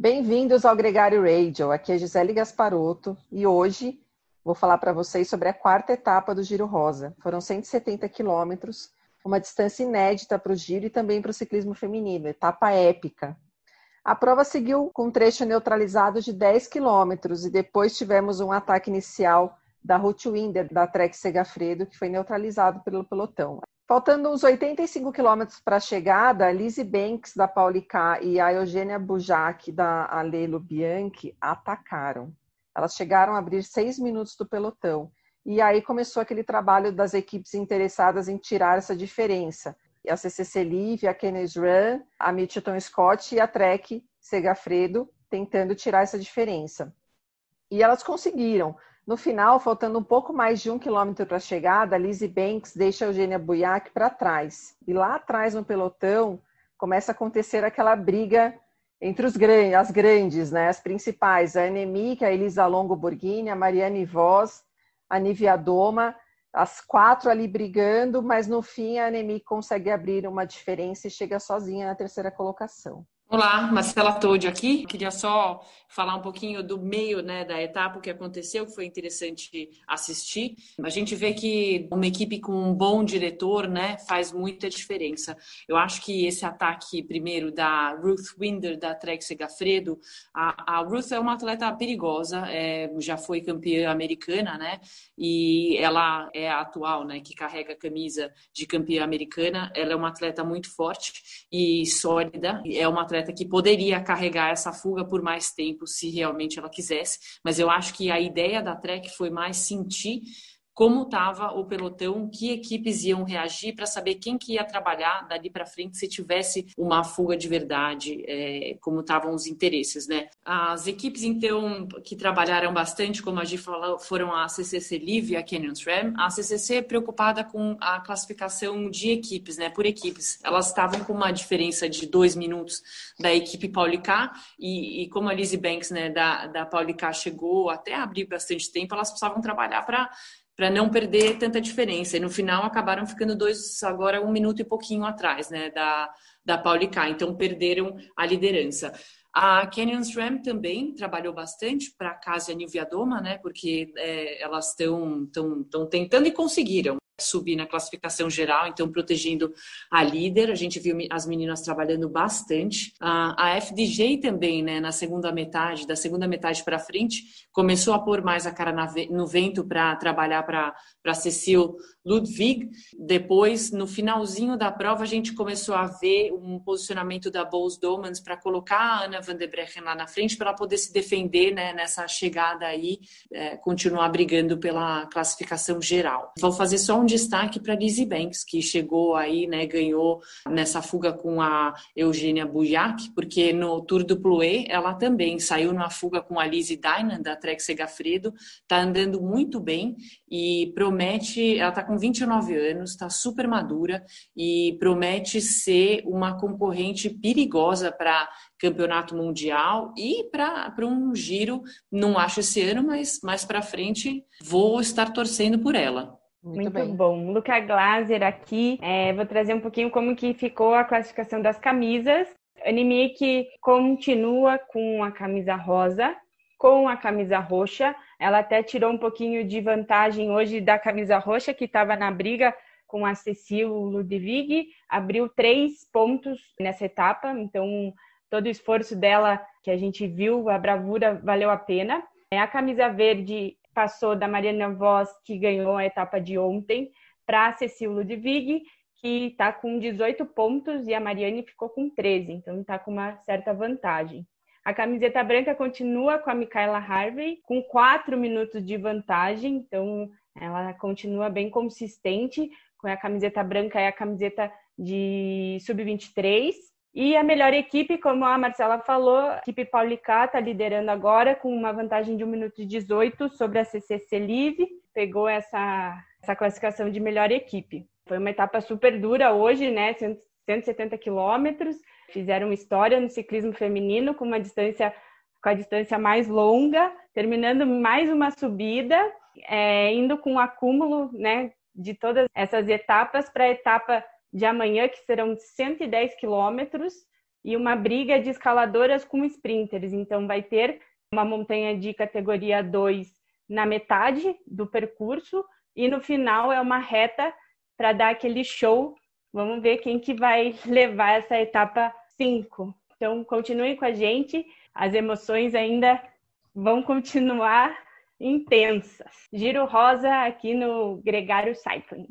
Bem-vindos ao Gregário Radio. Aqui é Gisele Gasparotto e hoje vou falar para vocês sobre a quarta etapa do Giro Rosa. Foram 170 quilômetros, uma distância inédita para o giro e também para o ciclismo feminino, etapa épica. A prova seguiu com um trecho neutralizado de 10 quilômetros e depois tivemos um ataque inicial da Ruth Winder, da Trek Segafredo, que foi neutralizado pelo pelotão. Faltando uns 85 quilômetros para a chegada, Lizzie Banks, da Paulicar, e a Eugênia Bujac, da Alelo Bianchi, atacaram. Elas chegaram a abrir seis minutos do pelotão. E aí começou aquele trabalho das equipes interessadas em tirar essa diferença. A CCC Live, a Kenneth Run, a Mitchelton Scott e a Trek Segafredo tentando tirar essa diferença. E elas conseguiram. No final, faltando um pouco mais de um quilômetro para a chegada, Lizzie Banks deixa Eugênia Buiac para trás. E lá atrás, no pelotão, começa a acontecer aquela briga entre os grandes, as grandes, né, as principais, a Anemi, a Elisa Longo Borghini, a Mariane Voz, a Nivia Doma, as quatro ali brigando, mas no fim a Anemi consegue abrir uma diferença e chega sozinha na terceira colocação. Olá, Marcela Todi aqui. Queria só falar um pouquinho do meio né, da etapa, o que aconteceu, que foi interessante assistir. A gente vê que uma equipe com um bom diretor né, faz muita diferença. Eu acho que esse ataque, primeiro, da Ruth Winder, da Trek Segafredo, a, a Ruth é uma atleta perigosa, é, já foi campeã americana, né? E ela é a atual, né, que carrega a camisa de campeã americana. Ela é uma atleta muito forte e sólida. É uma atleta atleta que poderia carregar essa fuga por mais tempo se realmente ela quisesse, mas eu acho que a ideia da Trek foi mais sentir como estava o pelotão, que equipes iam reagir para saber quem que ia trabalhar dali para frente se tivesse uma fuga de verdade, é, como estavam os interesses, né? As equipes então que trabalharam bastante, como a gente falou, foram a CCC Live e a Canyon SRAM. A CCC é preocupada com a classificação de equipes, né? Por equipes, elas estavam com uma diferença de dois minutos da equipe Paulicar e, e como a Lizzie Banks, né, da da Paulicar chegou até abrir bastante tempo, elas precisavam trabalhar para para não perder tanta diferença. E no final acabaram ficando dois, agora um minuto e pouquinho atrás, né, da, da Paulicar. Então perderam a liderança. A Canyon SRAM também trabalhou bastante para a Casa Niviadoma, né, porque é, elas estão tentando e conseguiram subir na classificação geral, então protegendo a líder. A gente viu as meninas trabalhando bastante. A, a FDJ também, né, na segunda metade, da segunda metade para frente, começou a pôr mais a cara no vento para trabalhar para Cecil Ludwig. Depois, no finalzinho da prova, a gente começou a ver um posicionamento da Bowles Domans para colocar a Ana van der Brechen lá na frente para ela poder se defender né, nessa chegada aí, é, continuar brigando pela classificação geral. Vou fazer só um destaque para Lizzie Banks, que chegou aí, né, ganhou nessa fuga com a Eugênia Bujac, porque no Tour do Plouet ela também saiu numa fuga com a Lizzie Dynan, da Trek Segafredo, está andando muito bem e promete, ela está com 29 anos, está super madura e promete ser uma concorrente perigosa para campeonato mundial e para um giro, não acho esse ano, mas mais para frente vou estar torcendo por ela. Muito, Muito bom. Luca Glaser aqui. É, vou trazer um pouquinho como que ficou a classificação das camisas. Anime que continua com a camisa rosa, com a camisa roxa. Ela até tirou um pouquinho de vantagem hoje da camisa roxa, que estava na briga com a Cecil Ludwig. Abriu três pontos nessa etapa, então todo o esforço dela que a gente viu, a bravura valeu a pena. É, a camisa verde passou da Mariana Voss, que ganhou a etapa de ontem, para a Cecil Ludwig, que está com 18 pontos, e a Mariane ficou com 13, então está com uma certa vantagem. A camiseta branca continua com a Michaela Harvey, com 4 minutos de vantagem, então ela continua bem consistente. Com a camiseta branca é a camiseta de sub-23, e a melhor equipe, como a Marcela falou, a equipe Paulicá está liderando agora com uma vantagem de 1 minuto e 18 sobre a CCC Live, pegou essa, essa classificação de melhor equipe. Foi uma etapa super dura hoje, né? 170 quilômetros, fizeram história no ciclismo feminino com uma distância com a distância mais longa, terminando mais uma subida, é, indo com um acúmulo né, de todas essas etapas para a etapa de amanhã, que serão 110 quilômetros, e uma briga de escaladoras com sprinters. Então, vai ter uma montanha de categoria 2 na metade do percurso e no final é uma reta para dar aquele show. Vamos ver quem que vai levar essa etapa 5. Então, continuem com a gente, as emoções ainda vão continuar intensas. Giro Rosa aqui no Gregário Cycling.